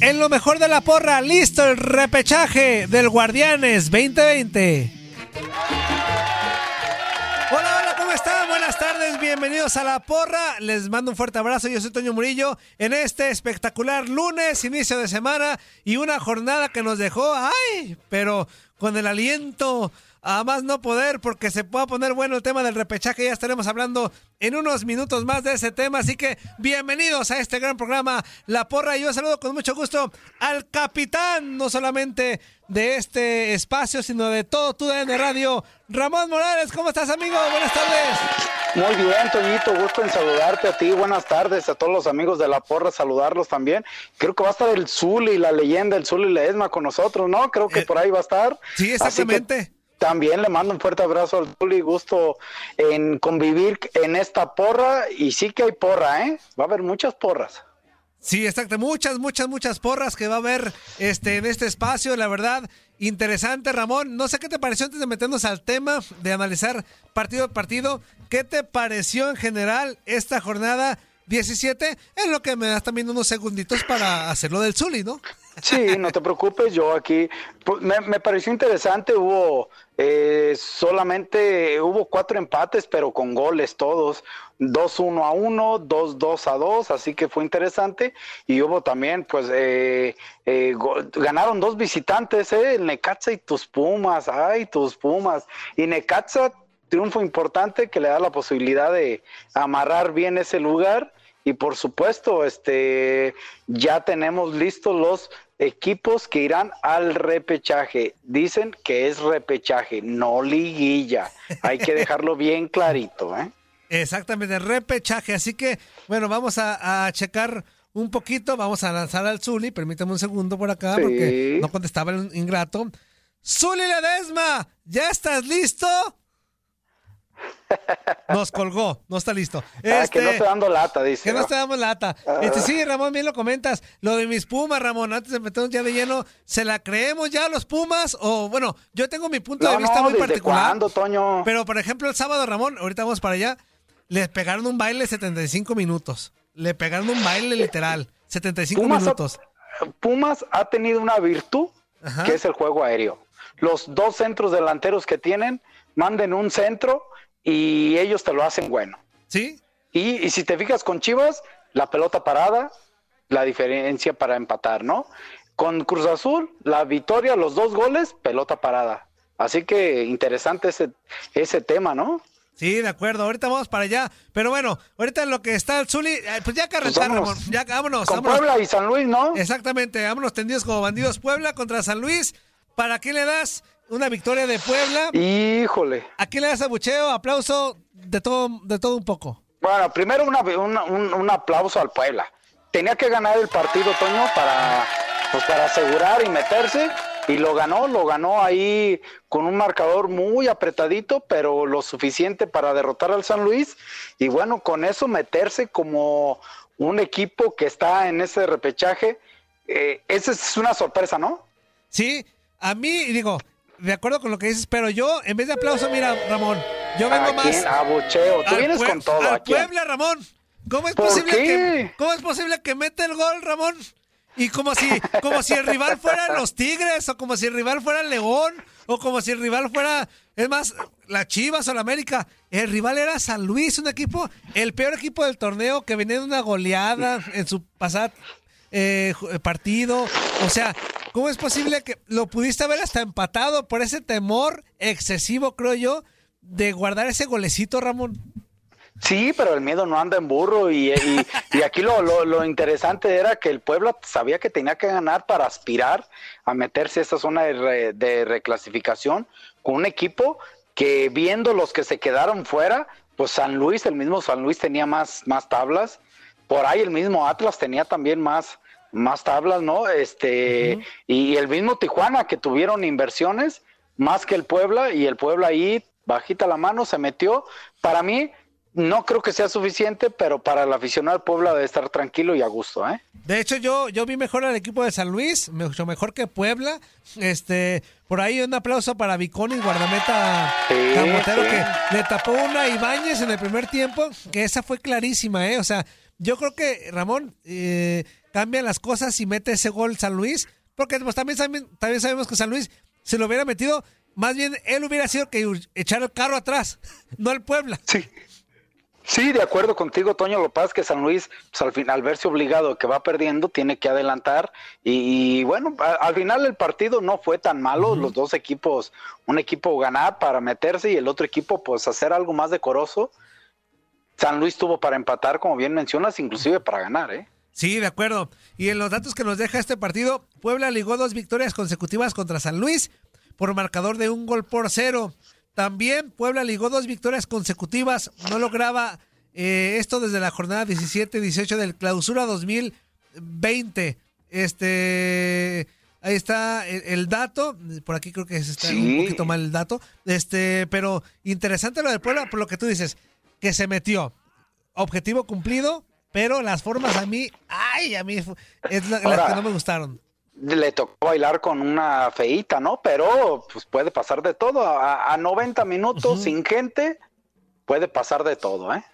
En lo mejor de la porra, listo el repechaje del Guardianes 2020. Hola, hola, ¿cómo están? Buenas tardes, bienvenidos a la porra. Les mando un fuerte abrazo, yo soy Toño Murillo. En este espectacular lunes, inicio de semana y una jornada que nos dejó, ay, pero con el aliento a más no poder porque se pueda poner bueno el tema del repechaje. Ya estaremos hablando en unos minutos más de ese tema. Así que bienvenidos a este gran programa La Porra. Y yo saludo con mucho gusto al capitán, no solamente de este espacio, sino de todo tu DN Radio, Ramón Morales. ¿Cómo estás, amigo? Buenas tardes. Muy bien, Toñito, gusto en saludarte a ti. Buenas tardes a todos los amigos de La Porra, saludarlos también. Creo que va a estar el Zuli, la leyenda, el Zuli Ledesma con nosotros, ¿no? Creo que Eh, por ahí va a estar. Sí, exactamente. También le mando un fuerte abrazo al Zuli, gusto en convivir en esta porra y sí que hay porra, ¿eh? Va a haber muchas porras. Sí, exacto. Muchas, muchas, muchas porras que va a haber este, en este espacio. La verdad, interesante, Ramón. No sé qué te pareció antes de meternos al tema de analizar partido a partido. ¿Qué te pareció en general esta jornada 17? En lo que me das también unos segunditos para hacerlo del Zuli, ¿no? Sí, no te preocupes, yo aquí pues, me, me pareció interesante, hubo eh, solamente, hubo cuatro empates, pero con goles todos, 2-1 a 1, 2-2 a 2, así que fue interesante, y hubo también, pues, eh, eh, ganaron dos visitantes, eh, el Necaxa y tus Pumas, ay, tus Pumas, y Necaxa, triunfo importante que le da la posibilidad de amarrar bien ese lugar, y por supuesto, este, ya tenemos listos los equipos que irán al repechaje. Dicen que es repechaje, no liguilla. Hay que dejarlo bien clarito, ¿eh? Exactamente, repechaje. Así que, bueno, vamos a, a checar un poquito. Vamos a lanzar al Zuli. Permítame un segundo por acá Sí. porque no contestaba el ingrato. Zuli Ledesma, ¿ya estás listo? Nos colgó, no está listo. Ah, que Este, no te dando lata, dice. que no te damos lata. Este, sí, Ramón, bien lo comentas. Lo de mis Pumas, Ramón, antes de meternos ya de lleno, ¿se la creemos ya a los Pumas? O bueno, yo tengo mi punto No, de vista no, muy ¿desde particular. cuándo, Toño? Pero, por ejemplo, el sábado, Ramón, ahorita vamos para allá, les pegaron un baile 75 minutos. Le pegaron un baile literal, 75 Pumas ha- minutos. Pumas ha tenido una virtud Ajá. que es el juego aéreo. Los dos centros delanteros que tienen, manden un centro y ellos te lo hacen bueno. ¿Sí? Y, y si te fijas con Chivas, la pelota parada, la diferencia para empatar, ¿no? Con Cruz Azul, la victoria, los dos goles, pelota parada. Así que interesante ese, ese tema, ¿no? Sí, de acuerdo. Ahorita vamos para allá. Pero bueno, ahorita en lo que está el Zuli, eh, pues ya vámonos. Ramón. Ya, vámonos. Con vámonos. Puebla y San Luis, ¿no? Exactamente, vámonos tendidos como bandidos. Puebla contra San Luis. ¿Para quién le das una victoria de Puebla? Híjole. ¿A quién le das abucheo, aplauso, de todo, de todo un poco? Bueno, primero una- una- un, un aplauso al Puebla. Tenía que ganar el partido, Toño, para, pues, para asegurar y meterse. Y lo ganó, lo ganó ahí con un marcador muy apretadito, pero lo suficiente para derrotar al San Luis. Y bueno, con eso meterse como un equipo que está en ese repechaje. eh, esa es una sorpresa, ¿no? Sí, a mí, digo, de acuerdo con lo que dices, pero yo, en vez de aplauso, mira, Ramón, yo vengo ¿A más. quién? A bucheo. Tú vienes con todo. Al. Puebla, Ramón. ¿Cómo es ¿Por posible qué? que cómo es posible que mete el gol, Ramón? Y como si como si el rival fuera los Tigres o como si el rival fuera el León o como si el rival fuera es más la Chivas o la América. El rival era San Luis, un equipo el peor equipo del torneo que venía de una goleada en su pasado eh, ju- partido. O sea, ¿cómo es posible que lo pudiste haber hasta empatado por ese temor excesivo, creo yo, de guardar ese golecito, Ramón? Sí, pero el miedo no anda en burro y, y- aquí lo, lo- lo interesante era que el Puebla sabía que tenía que ganar para aspirar a meterse a esa zona de, de reclasificación con un equipo que viendo los que se quedaron fuera, pues San Luis, el mismo San Luis tenía más, más tablas, por ahí el mismo Atlas tenía también más, más tablas, ¿no? Este, y el mismo Tijuana que tuvieron inversiones más que el Puebla y el Puebla ahí bajita la mano se metió. Para mí no creo que sea suficiente, pero para el aficionado del Puebla debe estar tranquilo y a gusto, ¿eh? De hecho, yo, yo vi mejor al equipo de San Luis, mucho mejor que Puebla. Este, por ahí un aplauso para Viconis, guardameta Sí, camotero, sí. que le tapó una a Ibáñez en el primer tiempo, que esa fue clarísima, ¿eh? O sea, yo creo que Ramón eh, cambia las cosas y mete ese gol San Luis, porque pues, también, también sabemos que San Luis, si lo hubiera metido, más bien él hubiera sido que echar el carro atrás, no el Puebla. Sí. Sí, de acuerdo contigo, Toño. Lo que San Luis, pues, al, fin- al verse obligado que va perdiendo, tiene que adelantar. Y, y, bueno, a- al final el partido no fue tan malo. Los dos equipos, un equipo ganar para meterse y el otro equipo, pues hacer algo más decoroso. San Luis tuvo para empatar, como bien mencionas, inclusive para ganar, ¿eh? Sí, de acuerdo. Y en los datos que nos deja este partido, Puebla ligó dos victorias consecutivas contra San Luis por marcador de un gol por cero. También Puebla ligó dos victorias consecutivas, no lograba eh, esto desde la jornada 17-18 del clausura 2020. Este, ahí está el, el dato, por aquí creo que está Sí. un poquito mal el dato, este, pero interesante lo del Puebla por lo que tú dices, que se metió, objetivo cumplido, pero las formas a mí, ay, a mí es la- las que no me gustaron. Le tocó bailar con una feíta, ¿no? Pero pues puede pasar de todo. A, a 90 minutos sin gente, puede pasar de todo, ¿eh?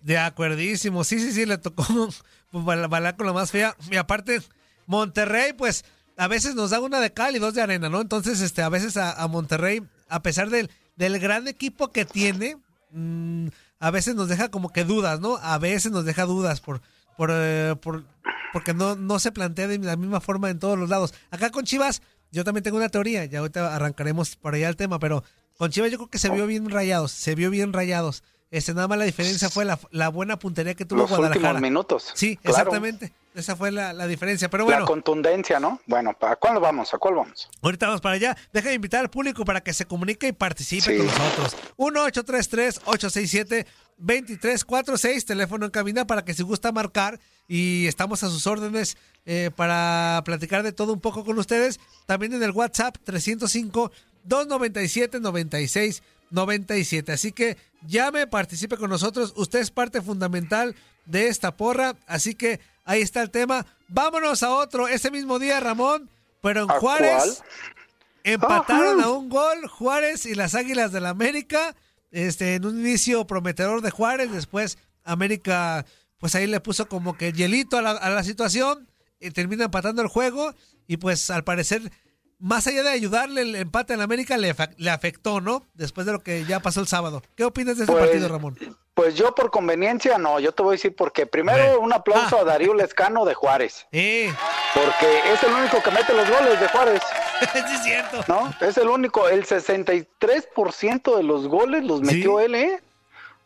De acuerdísimo, sí, sí, sí, le tocó pues, bailar con la más fea. Y aparte, Monterrey, pues, a veces nos da una de cal y dos de arena, ¿no? Entonces, este, a veces a, a Monterrey, a pesar del, del gran equipo que tiene, mm, a veces nos deja como que dudas, ¿no? A veces nos deja dudas por, por, eh, por porque no, no se plantea de la misma forma en todos los lados. Acá con Chivas, yo también tengo una teoría, ya ahorita arrancaremos por allá el tema, pero con Chivas yo creo que se vio bien rayados, se vio bien rayados. Este, nada más la diferencia fue la, la buena puntería que tuvo Los Guadalajara. últimos minutos. Sí, Claro. exactamente. Esa fue la, la diferencia. Pero La bueno, contundencia, ¿no? Bueno, ¿a cuál vamos? ¿A cuál vamos? ahorita vamos para allá. Deja de invitar al público para que se comunique y participe Sí. con nosotros. 1-833-867-2346, teléfono en cabina para que si gusta marcar y estamos a sus órdenes eh, para platicar de todo un poco con ustedes. También en el WhatsApp 305-297-9697. Así que llame, participe con nosotros. Usted es parte fundamental de esta porra. Así que ahí está el tema. Vámonos a otro. Ese mismo día, Ramón, pero en ¿A Juárez. Empataron Ajá. a un gol Juárez y las Águilas del la América. Este, en un inicio prometedor de Juárez, después América, pues ahí le puso como que hielito a la, a la situación, y termina empatando el juego, y pues al parecer, más allá de ayudarle el empate en América, le, afectó, ¿no? Después de lo que ya pasó el sábado. ¿Qué opinas de este Pues, partido, Ramón? Pues yo por conveniencia no, yo te voy a decir porque primero un aplauso Ah. a Darío Lescano de Juárez, porque es el único que mete los goles de Juárez, sí es cierto. ¿no? Es el único, el 63% de los goles los metió Sí. él, ¿eh?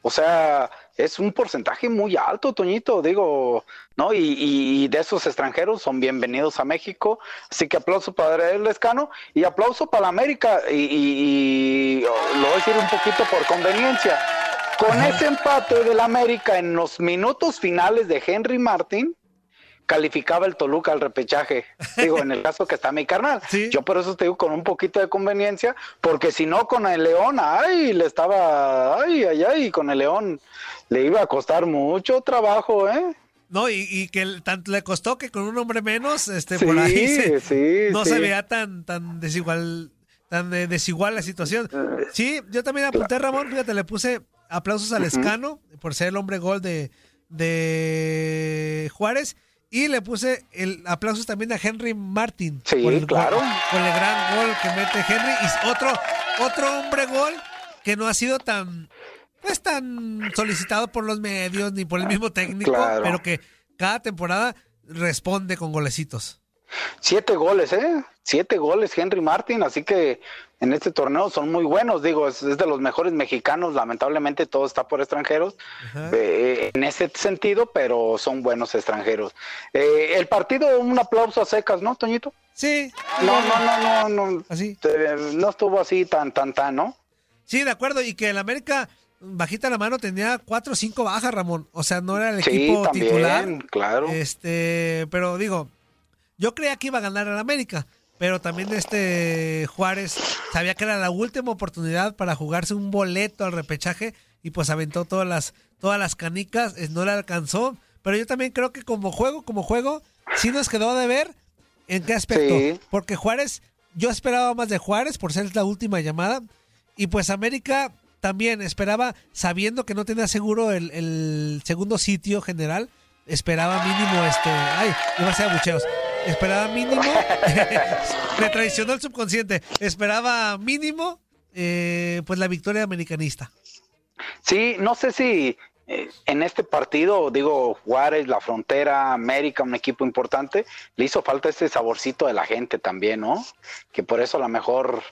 O sea, es un porcentaje muy alto, Toñito, digo, ¿no? Y, y, de esos extranjeros son bienvenidos a México. Así que aplauso para el Lescano y aplauso para la América. Y, y, lo voy a decir un poquito por conveniencia. Con ese empate del América en los minutos finales de Henry Martin, calificaba el Toluca al repechaje. Digo, en el caso que está mi carnal. Yo por eso te digo con un poquito de conveniencia, porque si no con el León, ay, le estaba, ay, ay, ay, con el León le iba a costar mucho trabajo, ¿eh? No, y, que tanto le costó que con un hombre menos, este, por ahí no se veía tan, tan desigual, tan desigual la situación. Sí, yo también apunté, Ramón, fíjate, le puse aplausos al Escano por ser el hombre gol de, de Juárez y le puse el aplausos también a Henry Martin. Sí, por el claro. por el gran gol que mete Henry. Y otro, otro hombre gol que no ha sido tan, pues tan solicitado por los medios ni por el mismo técnico, pero que cada temporada responde con golecitos. Siete goles, ¿eh? Siete goles Henry Martin, así que en este torneo son muy buenos, digo, es, de los mejores mexicanos, lamentablemente todo está por extranjeros eh, en ese sentido, pero son buenos extranjeros. Eh, el partido, un aplauso a secas, ¿no, Toñito? Sí. No, no, no, no, no. Así. no estuvo así tan, tan, tan, ¿no? Sí, de acuerdo, y que el América bajita la mano tenía cuatro o cinco bajas, Ramón. O sea, no era el equipo también, titular. Claro. Este, pero digo, yo creía que iba a ganar el América, pero también este Juárez sabía que era la última oportunidad para jugarse un boleto al repechaje y pues aventó todas las todas las canicas, no le alcanzó, pero yo también creo que como juego, como juego, sí nos quedó de ver. En qué aspecto, porque Juárez, yo esperaba más de Juárez por ser la última llamada. Y pues América también esperaba, sabiendo que no tenía seguro el, el segundo sitio general, esperaba mínimo este, ay, iba a ser bucheos esperaba mínimo, me traicionó el subconsciente, esperaba mínimo, eh, pues la victoria americanista. Sí, no sé si eh, en este partido, digo, Juárez, La Frontera, América, un equipo importante, le hizo falta ese saborcito de la gente también, ¿no? Que por eso a lo mejor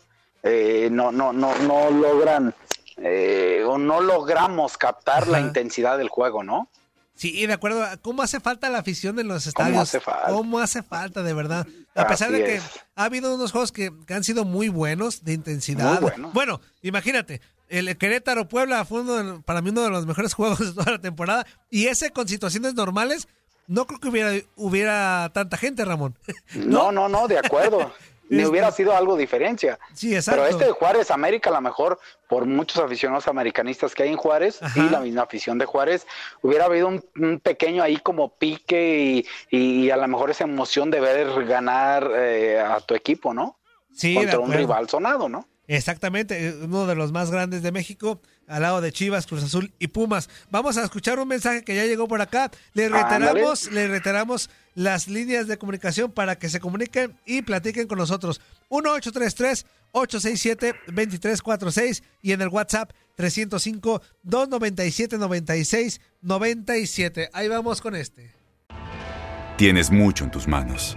eh, no, no, no, no logran o no logramos captar la intensidad del juego, ¿no? Sí, de acuerdo. ¿Cómo hace falta la afición en los estadios? ¿Cómo hace falta? ¿Cómo hace falta, de verdad? A pesar de que ha habido unos juegos que, han sido muy buenos, de intensidad. Bueno, imagínate, el Querétaro Puebla fue uno para mí uno de los mejores juegos de toda la temporada. Y ese con situaciones normales, no creo que hubiera, hubiera tanta gente, Ramón. No, no, no, de acuerdo. ni hubiera sido algo diferencia. Sí, exacto. Pero este de Juárez América, a lo mejor por muchos aficionados americanistas que hay en Juárez y la misma afición de Juárez, hubiera habido un, pequeño ahí como pique y, a lo mejor esa emoción de ver ganar eh, a tu equipo, ¿no? Sí, Contra un rival sonado, ¿no? Exactamente, eh, uno de los más grandes de México, al lado de Chivas, Cruz Azul y Pumas. Vamos a escuchar un mensaje que ya llegó por acá. Le reiteramos, le reiteramos las líneas de comunicación para que se comuniquen y platiquen con nosotros. 1833-867-2346 y en el WhatsApp 305-297-9697. Ahí vamos con este. Tienes mucho en tus manos,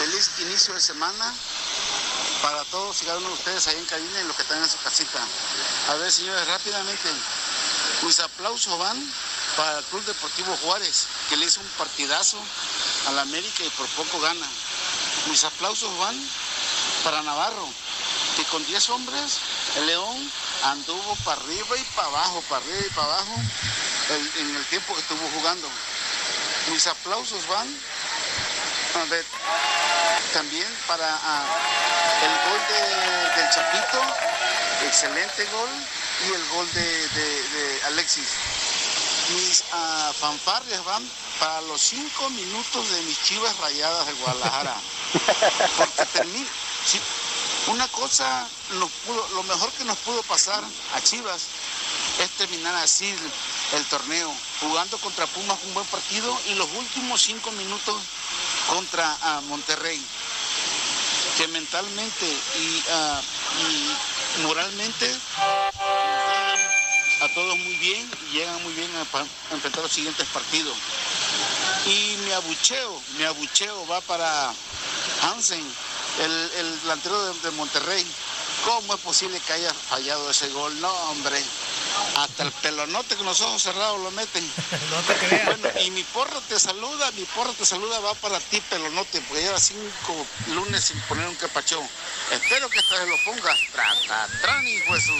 Feliz inicio de semana para todos y cada uno de ustedes ahí en cabina y los que están en su casita. A ver, señores, rápidamente. Mis aplausos van para el Club Deportivo Juárez, que le hizo un partidazo a la América y por poco gana. Mis aplausos van para Navarro, que con 10 hombres, el León anduvo para arriba y para abajo, para arriba y para abajo, en el tiempo que estuvo jugando. Mis aplausos van a ver, también para ah, el gol del Chapito, excelente gol, y el gol de, Alexis. Mis uh, fanfarrias van para los cinco minutos de mis chivas rayadas de Guadalajara. Porque termina. una cosa, lo mejor que nos pudo pasar a Chivas es terminar así, el torneo, jugando contra Pumas un buen partido y los últimos cinco minutos contra ah, Monterrey, que mentalmente y, ah, moralmente a todos muy bien y llegan muy bien a, a enfrentar los siguientes partidos. Y mi abucheo, mi abucheo va para Hansen, el, el delantero de, de Monterrey. ¿Cómo es posible que haya fallado ese gol? No, hombre. Hasta el pelonote con los ojos cerrados lo meten. no te creas. Bueno, y mi porro te saluda, mi porro te saluda, va para ti, pelonote, porque lleva cinco lunes sin poner un capachón. Espero que esta vez lo pongas. Tratatran, hijo de su...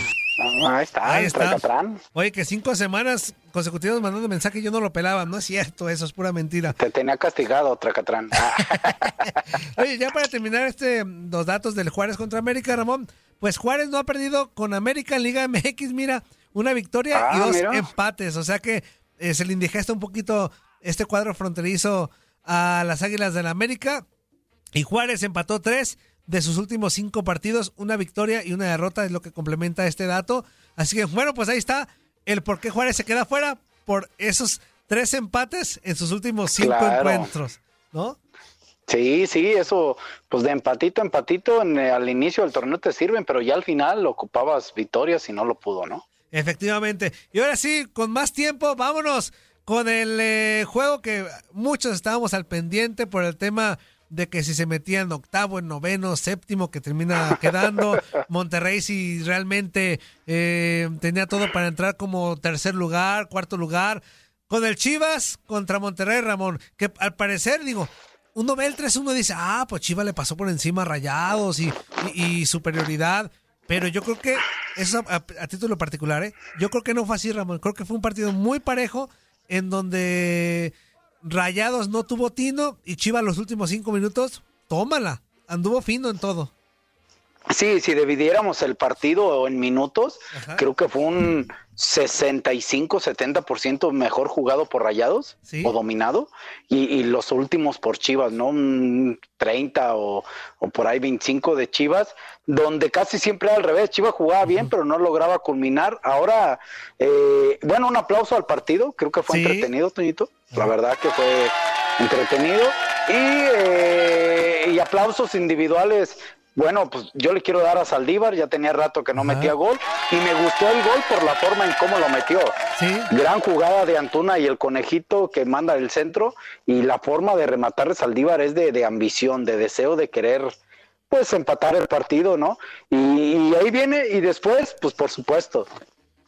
Ahí está, Ahí está. Tracatrán. Oye, que cinco semanas consecutivas mandando mensaje y yo no lo pelaba. No es cierto, eso es pura mentira. Te tenía castigado, Tracatrán. Ah, Oye, ya para terminar este los datos del Juárez contra América, Ramón, pues Juárez no ha perdido con América en Liga MX, mira, una victoria y Ah, dos mira. empates, o sea que eh, se le indigesta un poquito este cuadro fronterizo a las Águilas del América y Juárez empató tres de sus últimos cinco partidos, una victoria y una derrota es lo que complementa este dato, así que bueno, pues ahí está el por qué Juárez se queda fuera por esos tres empates en sus últimos cinco Claro. encuentros, ¿no? Sí, sí, eso, pues de empatito a empatito en, eh, al inicio del torneo te sirven, pero ya al final ocupabas victorias y no lo pudo, ¿no? Efectivamente. Y ahora sí, con más tiempo, vámonos con el eh, juego que muchos estábamos al pendiente por el tema de que si se metía en octavo, en noveno, séptimo, que termina quedando. Monterrey si realmente eh, tenía todo para entrar como tercer lugar, cuarto lugar. Con el Chivas contra Monterrey, Ramón, que al parecer, digo, uno ve el 3-1 y dice, ah, pues Chivas le pasó por encima Rayados y, y- y superioridad. Pero yo creo que, eso a, a título particular, ¿eh? yo creo que no fue así, Ramón. Creo que fue un partido muy parejo en donde Rayados no tuvo tino y Chivas los últimos cinco minutos, tómala. Anduvo fino en todo. Sí, si dividiéramos el partido en minutos, Ajá. creo que fue un 65-70% mejor jugado por Rayados Sí. o dominado y, y los últimos por Chivas, ¿no? Un 30 o, o por ahí 25 de Chivas, donde casi siempre era al revés. Chivas jugaba bien, pero no lograba culminar. Ahora, eh, bueno, un aplauso al partido, creo que fue Sí. entretenido, Toñito. La verdad que fue entretenido. Y, eh, y aplausos individuales. Bueno, pues yo le quiero dar a Saldívar, ya tenía rato que no metía gol y me gustó el gol por la forma en cómo lo metió. Sí. Gran jugada de Antuna y el conejito que manda el centro y la forma de rematar de Saldívar es de, de ambición, de deseo de querer pues empatar el partido, ¿no? Y, y ahí viene y después, pues por supuesto,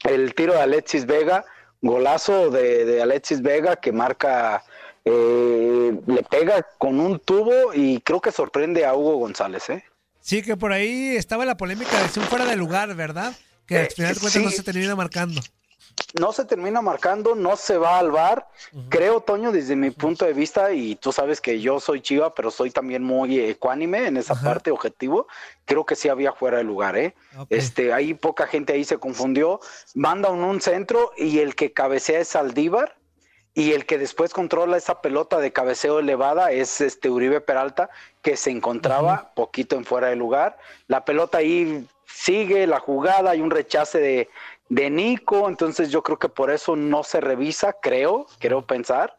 el tiro de Alexis Vega, golazo de, de Alexis Vega que marca, eh, le pega con un tubo y creo que sorprende a Hugo González, ¿eh? Sí, que por ahí estaba la polémica de si un fuera de lugar, ¿verdad? Que al final de cuentas sí. no se termina marcando. no se termina marcando, no se va al bar. Creo, Toño, desde mi punto de vista, y tú sabes que yo soy chiva, pero soy también muy ecuánime en esa parte objetivo, creo que sí había fuera de lugar, ¿eh? Ok. Este, ahí poca gente ahí se confundió, manda un, un centro y el que cabecea es Saldívar y el que después controla esa pelota de cabeceo elevada es este Uribe Peralta, que se encontraba poquito en fuera de lugar. La pelota ahí sigue la jugada, hay un rechace de, de Nico, entonces yo creo que por eso no se revisa, creo, quiero pensar.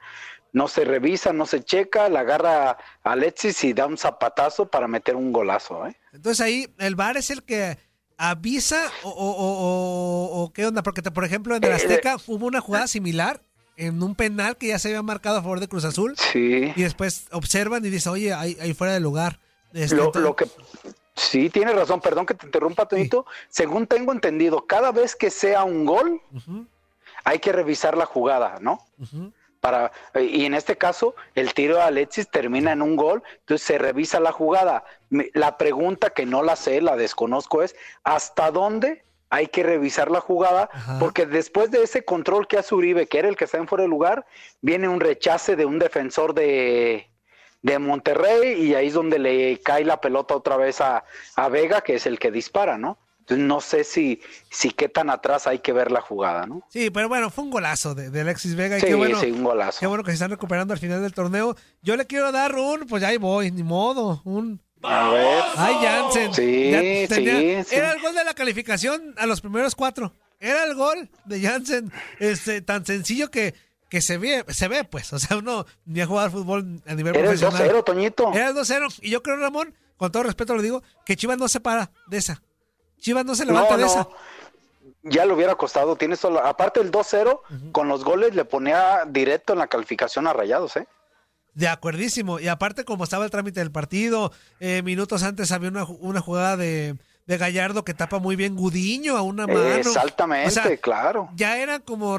No se revisa, no se checa, la agarra Alexis y da un zapatazo para meter un golazo. ¿eh? Entonces ahí el VAR es el que avisa o, o- o- qué onda, porque te- por ejemplo en el Eh, Azteca hubo una jugada similar en un penal que ya se había marcado a favor de Cruz Azul Sí. y después observan y dicen, oye, ahí, ahí fuera de lugar. Este, Lo, lo que sí tiene razón, perdón que te interrumpa, Toñito. Según tengo entendido, cada vez que sea un gol, hay que revisar la jugada, ¿no? ujú. Para, y en este caso, el tiro de Alexis termina en un gol, entonces se revisa la jugada. La pregunta que no la sé, la desconozco, es ¿hasta dónde hay que revisar la jugada? Ajá. Porque después de ese control que hace Uribe, que era el que está en fuera de lugar, viene un rechace de un defensor de, de Monterrey y ahí es donde le cae la pelota otra vez a, a Vega, que es el que dispara, ¿no? Entonces no sé si, si qué tan atrás hay que ver la jugada, ¿no? Sí, pero bueno, fue un golazo de, de Alexis Vega y Sí, qué bueno. sí, un golazo. Qué bueno que se están recuperando al final del torneo. Yo le quiero dar un, pues ya ahí voy, ni modo, un A ver. Ay, Jansen. Sí, Ya tenía- sí, sí. Era el gol de la calificación a los primeros cuatro. era el gol de Jansen, este, tan sencillo que, que se ve, se ve, pues. O sea, uno ni ha jugado al fútbol a nivel Era el profesional. 2-0, Toñito. Era el 2-0. Y yo creo, Ramón, con todo respeto lo digo, que Chivas no se para de esa. Chivas no se levanta No, de esa. Ya le hubiera costado. Tienes toda la- Aparte el 2-0, con los goles le ponía directo en la calificación a Rayados, ¿eh? De acuerdísimo. Y aparte, como estaba el trámite del partido, eh, minutos antes había una, una jugada de, de Gallardo que tapa muy bien Gudiño a una mano. Exactamente, O sea, claro. ya eran como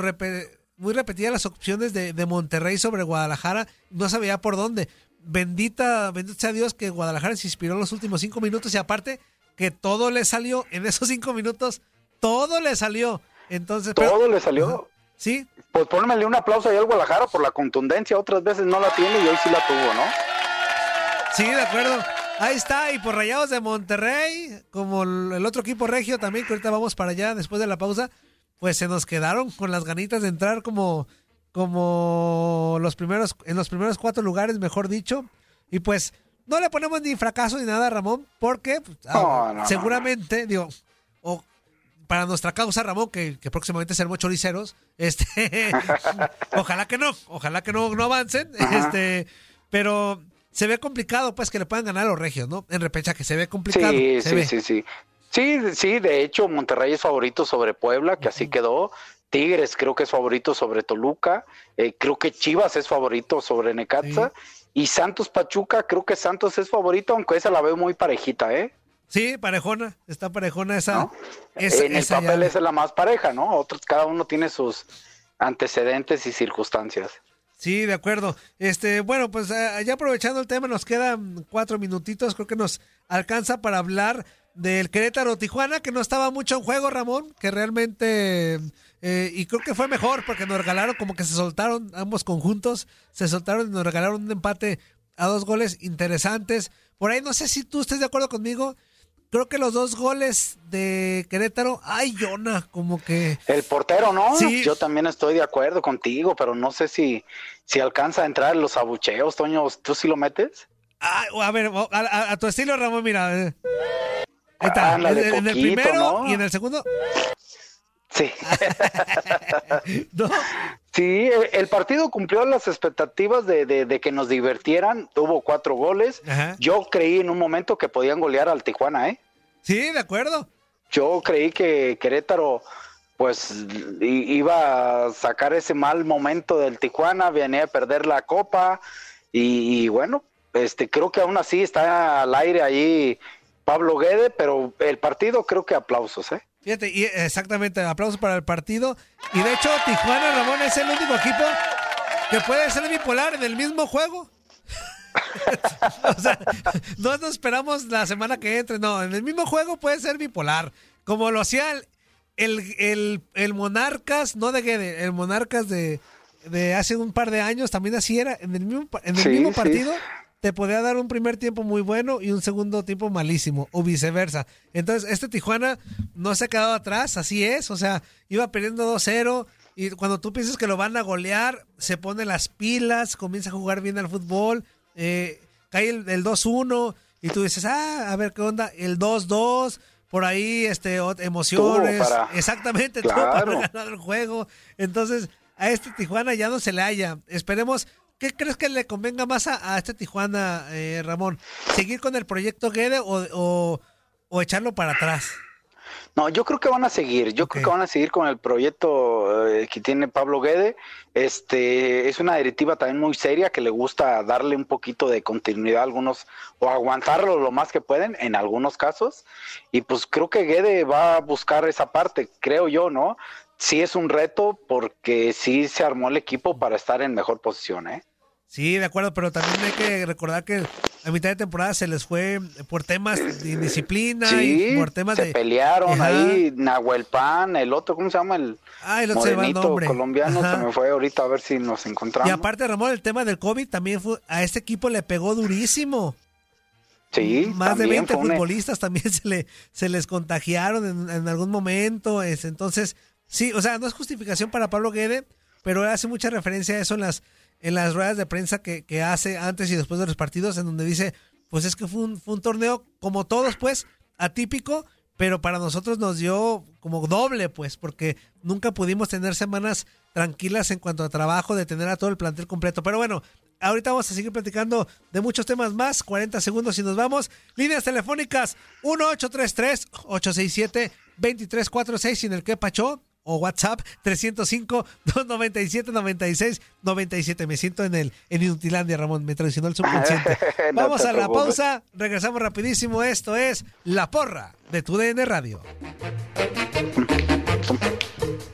muy repetidas las opciones de, de Monterrey sobre Guadalajara. No sabía por dónde. Bendita, bendito sea Dios que Guadalajara se inspiró en los últimos cinco minutos y aparte que todo le salió en esos cinco minutos, todo le salió. Entonces, pero- Todo le salió. Sí. Pues pónmele un aplauso ahí al Guadalajara por la contundencia. Otras veces no la tiene y hoy sí la tuvo, ¿no? Sí, de acuerdo. Ahí está, y por Rayados de Monterrey, como el otro equipo regio también, que ahorita vamos para allá después de la pausa, pues se nos quedaron con las ganitas de entrar como, como los primeros, en los primeros cuatro lugares, mejor dicho. Y pues no le ponemos ni fracaso ni nada, Ramón, porque pues, ah, No, seguramente, digo, o para nuestra causa, Ramón, que, que próximamente seremos choriceros, este, ojalá que no, ojalá que no, no avancen, este, pero se ve complicado, pues, que le puedan ganar a los regios, ¿no? En repechaje se ve complicado. Sí, se sí, ve. sí, sí. Sí, sí, de hecho Monterrey es favorito sobre Puebla, que así quedó. Tigres creo que es favorito sobre Toluca. Eh, creo que Chivas es favorito sobre Necaxa. Y Santos Pachuca, creo que Santos es favorito, aunque esa la veo muy parejita, ¿eh? Sí, parejona, está parejona esa. esa- en el papel esa es la más pareja, ¿no? Otros, cada uno tiene sus antecedentes y circunstancias. Sí, de acuerdo. Este, bueno, pues ya aprovechando el tema, nos quedan cuatro minutitos, creo que nos alcanza para hablar del Querétaro Tijuana, que no estaba mucho en juego, Ramón, que realmente, eh, y creo que fue mejor porque nos regalaron, como que se soltaron ambos conjuntos, se soltaron y nos regalaron un empate a dos goles interesantes. Por ahí no sé si tú estés de acuerdo conmigo. Creo que los dos goles de Querétaro, ay, Yona, como que El portero, ¿no? Sí. Yo también estoy de acuerdo contigo, pero no sé si, si alcanza a entrar en los abucheos, Toño. ¿Tú sí lo metes? Ah, a ver, a, a- a tu estilo, Ramón, mira. eh. Ahí está. En, en el primero ¿no? y en el segundo. Sí. ¿No? Sí, el- partido cumplió las expectativas de, de- de que nos divirtieran. Hubo cuatro goles. Ajá. Yo creí en un momento que podían golear al Tijuana, ¿eh? Sí, de acuerdo. Yo creí que Querétaro, pues, iba a sacar ese mal momento del Tijuana, venía a perder la copa. Y, y bueno, este, creo que aún así está al aire ahí Pablo Guede, pero el partido creo que aplausos, ¿eh? Fíjate, y exactamente, aplausos para el partido. Y de hecho, Tijuana, Ramón, es el único equipo que puede ser bipolar en el mismo juego. o sea, no nos esperamos la semana que entre, no, en el mismo juego puede ser bipolar. Como lo hacía el, el, el- el Monarcas, no de Guede, el Monarcas de, de hace un par de años, también así era. En el mismo, en el Sí, mismo sí. Te podía dar un primer tiempo muy bueno y un segundo tiempo malísimo, o viceversa. Entonces, este Tijuana no se ha quedado atrás, así es, o sea, iba perdiendo 2-0 y cuando tú piensas que lo van a golear, se pone las pilas, comienza a jugar bien al fútbol, eh, cae el, el 2-1 y tú dices, ah, a ver qué onda, el 2-2, por ahí este, emociones, para- exactamente, tuvo para ganado el juego. Entonces, a este Tijuana ya no se le haya. Esperemos, ¿qué crees que le convenga más a, a este Tijuana, eh, Ramón? ¿Seguir con el proyecto Guede o, o- o echarlo para atrás? No, yo creo que van a seguir, yo creo que van a seguir con el proyecto eh, que tiene Pablo Guede. Este es una directiva también muy seria que le gusta darle un poquito de continuidad a algunos o aguantarlo lo más que pueden en algunos casos. Y pues creo que Guede va a buscar esa parte, creo yo, ¿no? Sí es un reto porque sí se armó el equipo para estar en mejor posición, ¿eh? Sí, de acuerdo, pero también hay que recordar que a mitad de temporada se les fue por temas de indisciplina Sí, y por temas se de... pelearon Ajá. ahí, Nahuel Pan, el otro, ¿cómo se llama? El Ah, el otro el morenito nombre. colombiano, Ajá. se me fue ahorita a ver si nos encontramos. Y aparte, Ramón, el tema del COVID también fue, a este equipo le pegó durísimo. Sí, Más de también 20 fue un- futbolistas también se, le, se les contagiaron en, en algún momento. es- entonces, sí, o sea, no es justificación para Pablo Guede, pero hace mucha referencia a eso en las, en las ruedas de prensa que, que hace antes y después de los partidos, en donde dice, pues es que fue un, fue un torneo como todos, pues, atípico, pero para nosotros nos dio como doble, pues, porque nunca pudimos tener semanas tranquilas en cuanto a trabajo, de tener a todo el plantel completo. Pero bueno, ahorita vamos a seguir platicando de muchos temas más, 40 segundos y nos vamos. Líneas telefónicas 1833-867-2346 sin el que pachó o WhatsApp 305-297-96-97. Me siento en el en Inutilandia, Ramón. Me traicionó el subconsciente. No Vamos a la preocupes. pausa. Regresamos rapidísimo. Esto es La Porra de tu DN Radio.